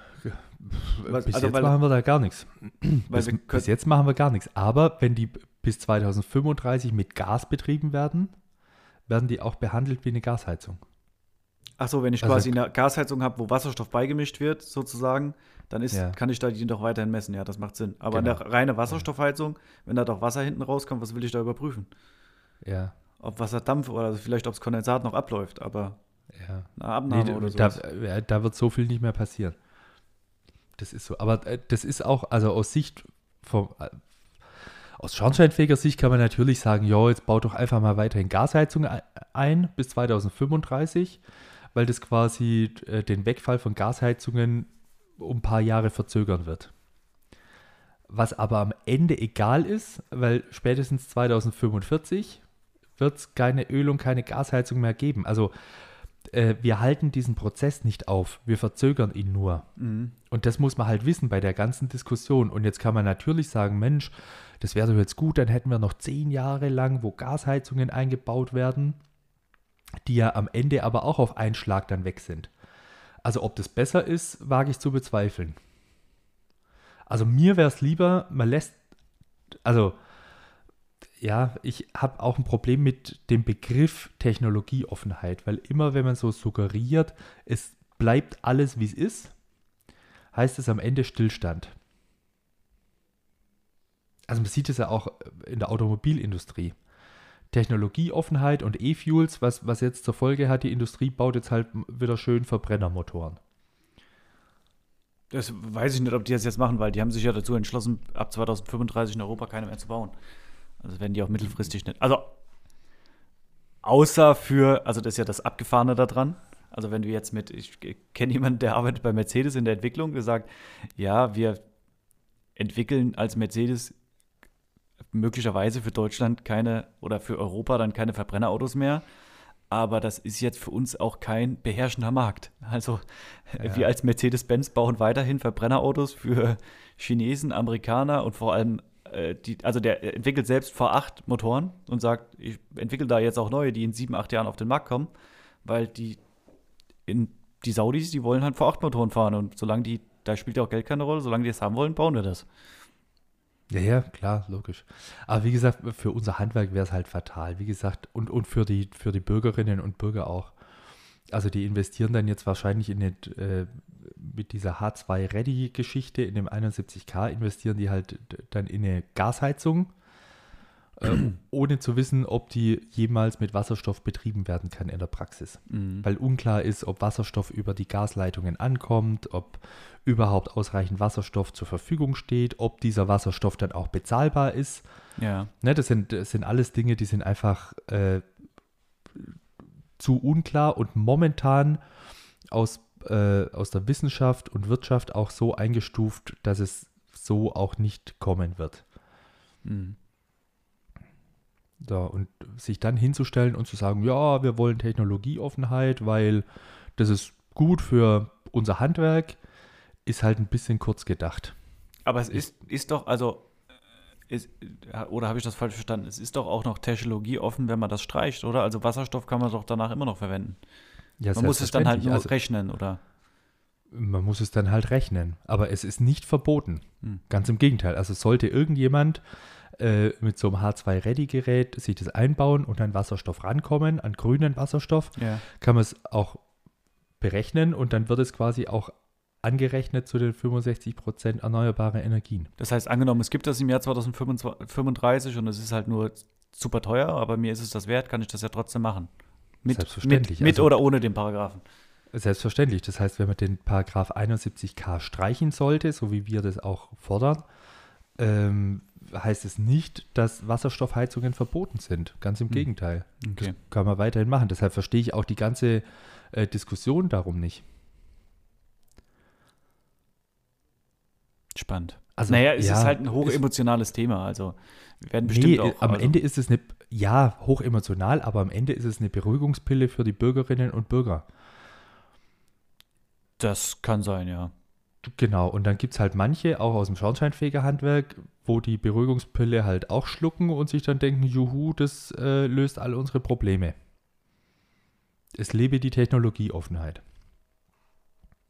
Speaker 3: Was-
Speaker 2: bis
Speaker 3: also
Speaker 2: jetzt
Speaker 3: weil-
Speaker 2: machen wir da gar nichts. Bis,
Speaker 3: wir
Speaker 2: bis
Speaker 3: können,
Speaker 2: jetzt machen wir gar nichts. Aber wenn die bis 2035 mit Gas betrieben werden, werden die auch behandelt wie eine Gasheizung.
Speaker 3: Achso, wenn ich
Speaker 2: Also-
Speaker 3: quasi eine Gasheizung habe, wo Wasserstoff beigemischt wird, sozusagen, dann ist,
Speaker 2: Ja.
Speaker 3: kann ich da die doch weiterhin messen. Ja, das macht Sinn. Aber
Speaker 2: Genau.
Speaker 3: eine reine Wasserstoffheizung, wenn da doch Wasser hinten rauskommt, was will ich da überprüfen?
Speaker 2: Ja,
Speaker 3: Ob Wasserdampf oder vielleicht, ob das Kondensat noch abläuft, aber
Speaker 2: ja.
Speaker 3: eine Abnahme
Speaker 2: Nee,
Speaker 3: oder so.
Speaker 2: da, da wird so viel nicht mehr passieren. Das ist so. Aber äh, das ist auch, also aus Sicht vom, äh, aus Schornsteinfeger Sicht kann man natürlich sagen, ja, jetzt baut doch einfach mal weiterhin Gasheizung ei- ein bis 2035, weil das quasi äh, den Wegfall von Gasheizungen um ein paar Jahre verzögern wird. Was aber am Ende egal ist, weil spätestens 2045 wird es keine Öl- und keine Gasheizung mehr geben. Also äh, wir halten diesen Prozess nicht auf, wir verzögern ihn nur.
Speaker 3: Mhm.
Speaker 2: Und das muss man halt wissen bei der ganzen Diskussion. Und jetzt kann man natürlich sagen, Mensch, das wäre doch jetzt gut, dann hätten wir noch zehn Jahre lang, wo Gasheizungen eingebaut werden, die ja am Ende aber auch auf einen Schlag dann weg sind. Also ob das besser ist, wage ich zu bezweifeln. Also mir wäre es lieber, man lässt, also ja, ich habe auch ein Problem mit dem Begriff Technologieoffenheit, weil immer wenn man so suggeriert, es bleibt alles wie es ist, heißt es am Ende Stillstand. Also man sieht es ja auch in der Automobilindustrie. Technologieoffenheit und E-Fuels, was, was jetzt zur Folge hat, die Industrie baut jetzt halt wieder schön Verbrennermotoren.
Speaker 3: Das weiß ich nicht, ob die das jetzt machen, weil die haben sich ja dazu entschlossen, ab 2035 in Europa keine mehr zu bauen. Also werden die auch mittelfristig nicht. Also außer für, also das ist ja das Abgefahrene daran. Also wenn du jetzt mit, ich kenne jemanden, der arbeitet bei Mercedes in der Entwicklung, der sagt, ja, wir entwickeln als Mercedes möglicherweise für Deutschland keine oder für Europa dann keine Verbrennerautos mehr. Aber das ist jetzt für uns auch kein beherrschender Markt. Also
Speaker 2: Ja.
Speaker 3: wir als Mercedes-Benz bauen weiterhin Verbrennerautos für Chinesen, Amerikaner und vor allem die, also der entwickelt selbst V8 Motoren und sagt, ich entwickle da jetzt auch neue, die in sieben, acht Jahren auf den Markt kommen, weil die in die Saudis, die wollen halt V8 Motoren fahren und solange die, da spielt ja auch Geld keine Rolle, solange die es haben wollen, bauen wir das.
Speaker 2: Ja, ja, klar, logisch. Aber wie gesagt, für unser Handwerk wäre es halt fatal. Wie gesagt, und, und für, die, für die Bürgerinnen und Bürger auch. Also die investieren dann jetzt wahrscheinlich in den, äh, mit dieser H2-Ready-Geschichte, in dem 71k, investieren die halt dann in eine Gasheizung. äh, ohne zu wissen, ob die jemals mit Wasserstoff betrieben werden kann in der Praxis.
Speaker 3: Mhm.
Speaker 2: Weil unklar ist, ob Wasserstoff über die Gasleitungen ankommt, ob überhaupt ausreichend Wasserstoff zur Verfügung steht, ob dieser Wasserstoff dann auch bezahlbar ist.
Speaker 3: Ja.
Speaker 2: Ne, das, sind, das sind alles Dinge, die sind einfach äh, zu unklar und momentan aus, äh, aus der Wissenschaft und Wirtschaft auch so eingestuft, dass es so auch nicht kommen wird.
Speaker 3: Mhm.
Speaker 2: So, und sich dann hinzustellen und zu sagen, ja, wir wollen Technologieoffenheit, weil das ist gut für unser Handwerk, ist halt ein bisschen kurz gedacht.
Speaker 3: Aber es ist, ist doch, also, ist, oder habe ich das falsch verstanden? Es ist doch auch noch Technologie offen, wenn man das streicht, oder? Also Wasserstoff kann man doch danach immer noch verwenden.
Speaker 2: Ja,
Speaker 3: man muss es dann halt nur
Speaker 2: Also,
Speaker 3: rechnen, oder?
Speaker 2: man muss es dann halt rechnen. Aber es ist nicht verboten.
Speaker 3: Hm.
Speaker 2: Ganz im Gegenteil. Also sollte irgendjemand äh, mit so einem H2-Ready-Gerät sich das einbauen und an Wasserstoff rankommen, an grünen Wasserstoff,
Speaker 3: Ja.
Speaker 2: kann man es auch berechnen und dann wird es quasi auch angerechnet zu den 65% erneuerbare Energien.
Speaker 3: Das heißt, angenommen, es gibt das im Jahr 2035 und es ist halt nur super teuer, aber mir ist es das wert, kann ich das ja trotzdem machen. Mit,
Speaker 2: Selbstverständlich,
Speaker 3: Mit, mit
Speaker 2: also-
Speaker 3: oder ohne den Paragraphen.
Speaker 2: Selbstverständlich. Das heißt, wenn man den Paragraph 71k streichen sollte, so wie wir das auch fordern, ähm, heißt es nicht, dass Wasserstoffheizungen verboten sind. Ganz im
Speaker 3: Hm.
Speaker 2: Gegenteil.
Speaker 3: Okay.
Speaker 2: Das kann man weiterhin machen. Deshalb verstehe ich auch die ganze äh, Diskussion darum nicht.
Speaker 3: Spannend.
Speaker 2: Also,
Speaker 3: naja, es
Speaker 2: ja,
Speaker 3: ist halt ein hochemotionales Thema. Also, wir werden
Speaker 2: Nee,
Speaker 3: bestimmt auch.
Speaker 2: am
Speaker 3: also,
Speaker 2: Ende ist es eine, ja, hochemotional, aber am Ende ist es eine Beruhigungspille für die Bürgerinnen und Bürger.
Speaker 3: Das kann sein, ja.
Speaker 2: Genau, und dann gibt es halt manche, auch aus dem Schornsteinfegerhandwerk, wo die Beruhigungspille halt auch schlucken und sich dann denken, juhu, das äh, löst alle unsere Probleme. Es lebe die Technologieoffenheit.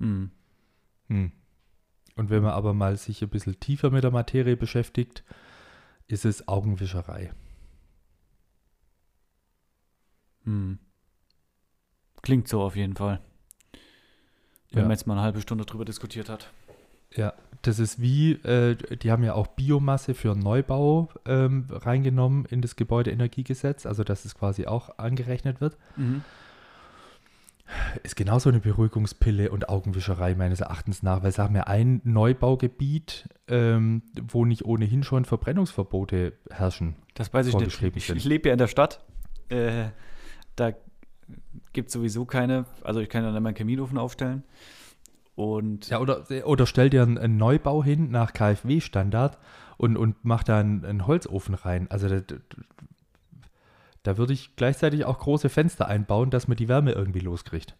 Speaker 3: Hm.
Speaker 2: Hm. Und wenn man aber mal sich ein bisschen tiefer mit der Materie beschäftigt, ist es Augenwischerei.
Speaker 3: Hm. Klingt so auf jeden Fall. Wenn
Speaker 2: Ja.
Speaker 3: man jetzt mal eine halbe Stunde drüber diskutiert hat.
Speaker 2: Ja, das ist wie, äh, die haben ja auch Biomasse für Neubau ähm, reingenommen in das Gebäudeenergiegesetz, also dass es quasi auch angerechnet wird.
Speaker 3: Mhm.
Speaker 2: Ist genauso eine Beruhigungspille und Augenwischerei meines Erachtens nach, weil sagen wir ein Neubaugebiet, ähm, wo nicht ohnehin schon Verbrennungsverbote herrschen.
Speaker 3: Das weiß ich nicht. Ich, ich lebe ja in der Stadt. Äh, da gibt es sowieso keine, also ich kann ja dann meinen Kaminofen aufstellen. Und
Speaker 2: Ja, oder, oder stell dir einen, Neubau hin nach KfW-Standard und, und mach da einen, einen Holzofen rein. Also da, da- würde ich gleichzeitig auch große Fenster einbauen, dass man die Wärme irgendwie loskriegt.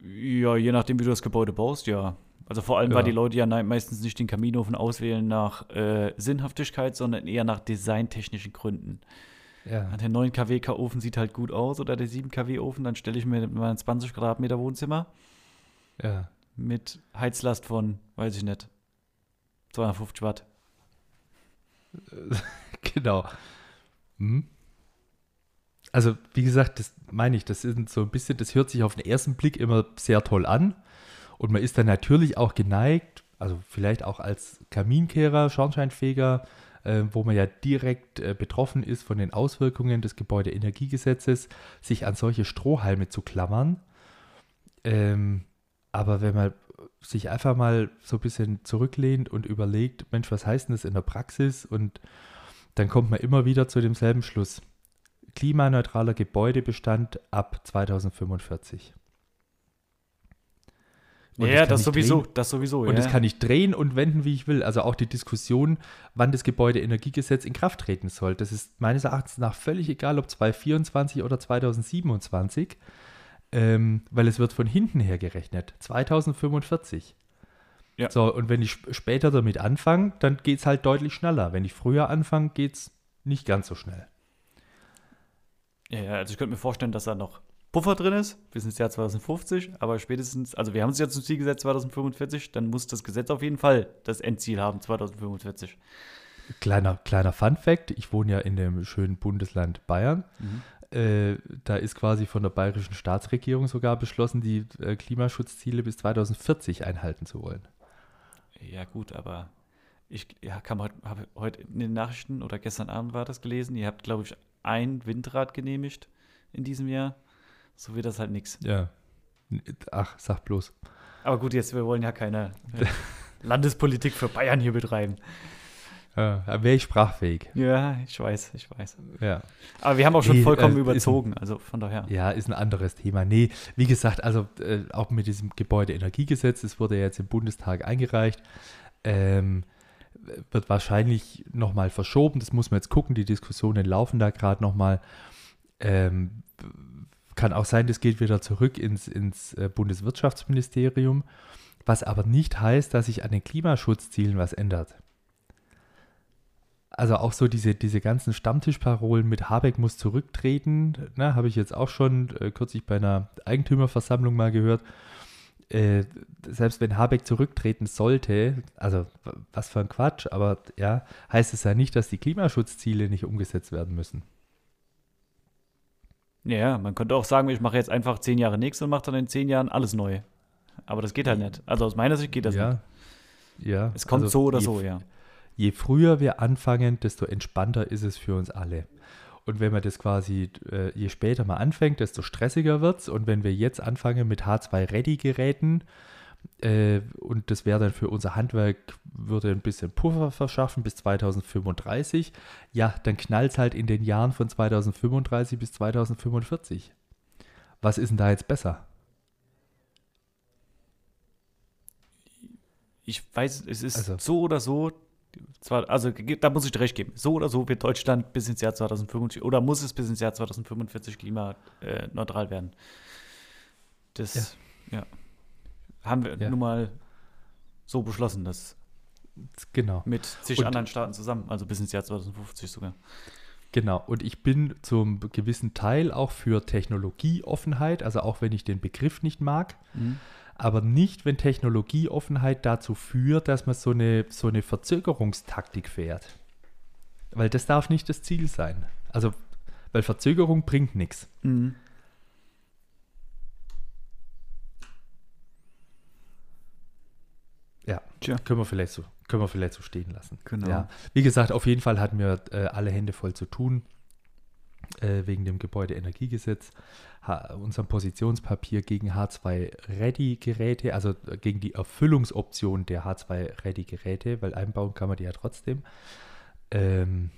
Speaker 3: ja, je nachdem, wie du das Gebäude baust, ja. Also vor allem,
Speaker 2: Ja.
Speaker 3: weil die Leute ja meistens nicht den Kaminofen auswählen nach äh, Sinnhaftigkeit, sondern eher nach designtechnischen Gründen.
Speaker 2: Ja.
Speaker 3: Der 9 kW Ofen sieht halt gut aus oder der 7 kW Ofen, dann stelle ich mir mein 20 Quadratmeter Wohnzimmer
Speaker 2: ja.
Speaker 3: mit Heizlast von, weiß ich nicht, 250 Watt.
Speaker 2: Genau. Hm? Also, wie gesagt, das meine ich, das ist so ein bisschen, das hört sich auf den ersten Blick immer sehr toll an. Und man ist dann natürlich auch geneigt, also vielleicht auch als Kaminkehrer, Schornsteinfeger, äh, wo man ja direkt äh, betroffen ist von den Auswirkungen des Gebäudeenergiegesetzes, sich an solche Strohhalme zu klammern. Ähm, aber wenn man sich einfach mal so ein bisschen zurücklehnt und überlegt, Mensch, was heißt denn das in der Praxis? Und dann kommt man immer wieder zu demselben Schluss. Klimaneutraler Gebäudebestand ab 2045. Und
Speaker 3: ja, das
Speaker 2: ich
Speaker 3: sowieso,
Speaker 2: drehen-
Speaker 3: das sowieso,
Speaker 2: Und
Speaker 3: ja.
Speaker 2: das kann ich drehen und wenden, wie ich will. Also auch die Diskussion, wann das Gebäudeenergiegesetz in Kraft treten soll. Das ist meines Erachtens nach völlig egal, ob 2024 oder 2027, ähm, weil es wird von hinten her gerechnet. 2045.
Speaker 3: Ja.
Speaker 2: So, und wenn ich sp- später damit anfange, dann geht es halt deutlich schneller. Wenn ich früher anfange, geht es nicht ganz so schnell.
Speaker 3: Ja, also ich könnte mir vorstellen, dass da noch Puffer drin ist, bis ins Jahr 2050, aber spätestens, also wir haben uns ja zum Ziel gesetzt 2045, dann muss das Gesetz auf jeden Fall das Endziel haben 2045.
Speaker 2: Kleiner, kleiner Fun Fact: Ich wohne ja in dem schönen Bundesland Bayern. Äh, da ist quasi von der bayerischen Staatsregierung sogar beschlossen, die äh, Klimaschutzziele bis 2040 einhalten zu wollen.
Speaker 3: Ja, gut, aber ich ja, kam heute in den Nachrichten oder gestern Abend war das gelesen, ihr habt, glaube ich, ein Windrad genehmigt in diesem Jahr. So wird das halt nichts.
Speaker 2: Ja. Ach, sag bloß.
Speaker 3: Aber gut, jetzt, wir wollen ja keine äh, Landespolitik für Bayern hier betreiben.
Speaker 2: Ja, wäre ich sprachfähig.
Speaker 3: Ja, ich weiß, ich weiß.
Speaker 2: Ja.
Speaker 3: Aber wir haben auch schon
Speaker 2: Nee,
Speaker 3: vollkommen
Speaker 2: äh,
Speaker 3: überzogen, also von daher.
Speaker 2: Ja, ist ein anderes Thema. Nee, wie gesagt, also äh, auch mit diesem Gebäudeenergiegesetz, das wurde jetzt im Bundestag eingereicht, ähm, wird wahrscheinlich nochmal verschoben. Das muss man jetzt gucken. Die Diskussionen laufen da gerade nochmal. Ähm, kann auch sein, das geht wieder zurück ins, ins äh, Bundeswirtschaftsministerium, was aber nicht heißt, dass sich an den Klimaschutzzielen was ändert. Also auch so diese, diese ganzen Stammtischparolen mit Habeck muss zurücktreten, ne, habe ich jetzt auch schon äh, kürzlich bei einer Eigentümerversammlung mal gehört. Äh, selbst wenn Habeck zurücktreten sollte, also was für ein Quatsch, aber ja, heißt es ja nicht, dass die Klimaschutzziele nicht umgesetzt werden müssen.
Speaker 3: Ja, ja, man könnte auch sagen, ich mache jetzt einfach zehn Jahre nichts und mache dann in zehn Jahren alles neu. Aber das geht halt nicht. Also aus meiner Sicht geht das
Speaker 2: ja.
Speaker 3: nicht.
Speaker 2: Ja.
Speaker 3: Es kommt
Speaker 2: also
Speaker 3: so oder
Speaker 2: je
Speaker 3: so, ja.
Speaker 2: je früher wir anfangen, desto entspannter ist es für uns alle. Und wenn man das quasi, äh, je später man anfängt, desto stressiger wird es. Und wenn wir jetzt anfangen mit H2-Ready-Geräten, äh, und das wäre dann für unser Handwerk, würde ein bisschen Puffer verschaffen bis 2035, ja, dann knallt es halt in den Jahren von 2035 bis 2045. Was ist denn da jetzt besser?
Speaker 3: Ich weiß, es ist
Speaker 2: Also-
Speaker 3: so oder so, zwar, also da muss ich dir recht geben, so oder so wird Deutschland bis ins Jahr 2045 oder muss es bis ins Jahr 2045 klimaneutral werden. Das, ja. Haben wir
Speaker 2: Ja.
Speaker 3: nun mal so beschlossen, das
Speaker 2: Genau.
Speaker 3: mit zig
Speaker 2: Und-
Speaker 3: anderen Staaten zusammen, also bis ins Jahr 2050 sogar.
Speaker 2: Genau, und ich bin zum gewissen Teil auch für Technologieoffenheit, also auch wenn ich den Begriff nicht mag, aber nicht, wenn Technologieoffenheit dazu führt, dass man so eine, so eine Verzögerungstaktik fährt. Weil das darf nicht das Ziel sein. Also, weil Verzögerung bringt nichts.
Speaker 3: Mhm.
Speaker 2: Ja,
Speaker 3: Tja.
Speaker 2: können wir vielleicht so, können wir vielleicht so stehen lassen.
Speaker 3: Genau.
Speaker 2: Ja. Wie gesagt, auf jeden Fall hatten wir äh, alle Hände voll zu tun äh, wegen dem Gebäudeenergiegesetz, unserem Positionspapier gegen H2-Ready-Geräte, also äh, gegen die Erfüllungsoption der H2-Ready-Geräte, weil einbauen kann man die ja trotzdem. Ähm,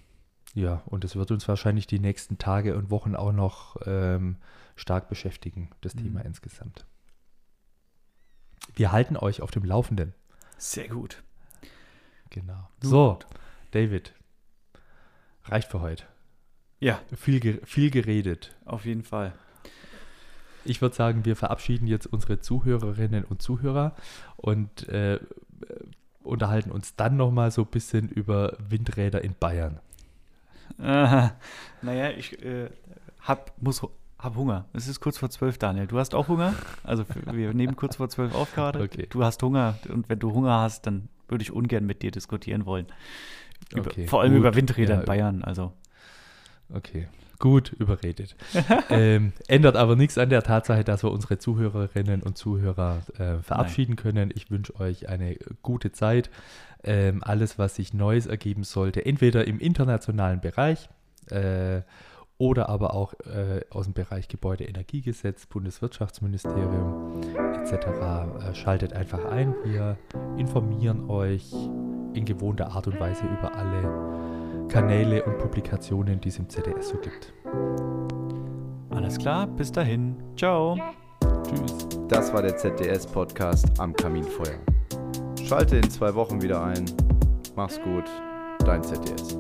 Speaker 2: ja, und es wird uns wahrscheinlich die nächsten Tage und Wochen auch noch ähm, stark beschäftigen, das
Speaker 3: Mhm.
Speaker 2: Thema insgesamt. Wir halten euch auf dem Laufenden.
Speaker 3: Sehr gut.
Speaker 2: Genau.
Speaker 3: Nun
Speaker 2: So, David. Reicht für heute.
Speaker 3: Ja,
Speaker 2: Viel, viel geredet.
Speaker 3: auf jeden Fall.
Speaker 2: Ich würde sagen, wir verabschieden jetzt unsere Zuhörerinnen und Zuhörer und äh, unterhalten uns dann nochmal so ein bisschen über Windräder in Bayern.
Speaker 3: Aha. Naja, ich äh, hab, muss, hab Hunger. Es ist kurz vor zwölf, Daniel. Du hast auch Hunger? Also wir nehmen kurz vor zwölf auf gerade.
Speaker 2: Okay.
Speaker 3: Du hast Hunger und wenn du Hunger hast, dann würde ich ungern mit dir diskutieren wollen. Über,
Speaker 2: Okay,
Speaker 3: vor allem
Speaker 2: gut.
Speaker 3: über Windräder
Speaker 2: Ja.
Speaker 3: in Bayern. Also
Speaker 2: Okay, gut überredet. ähm, ändert aber nichts an der Tatsache, dass wir unsere Zuhörerinnen und Zuhörer äh, verabschieden können. Ich wünsche euch eine gute Zeit. Ähm, alles, was sich Neues ergeben sollte, entweder im internationalen Bereich äh, oder aber auch äh, aus dem Bereich Gebäudeenergiegesetz, Bundeswirtschaftsministerium etc. Äh, schaltet einfach ein. Wir informieren euch in gewohnter Art und Weise über alle Kanäle und Publikationen, die es im ZDS so gibt.
Speaker 3: Alles klar, bis dahin. Ciao.
Speaker 2: Tschüss.
Speaker 1: Das war der ZDS-Podcast am Kaminfeuer. Schalte in zwei Wochen wieder ein. Mach's gut, dein ZDS.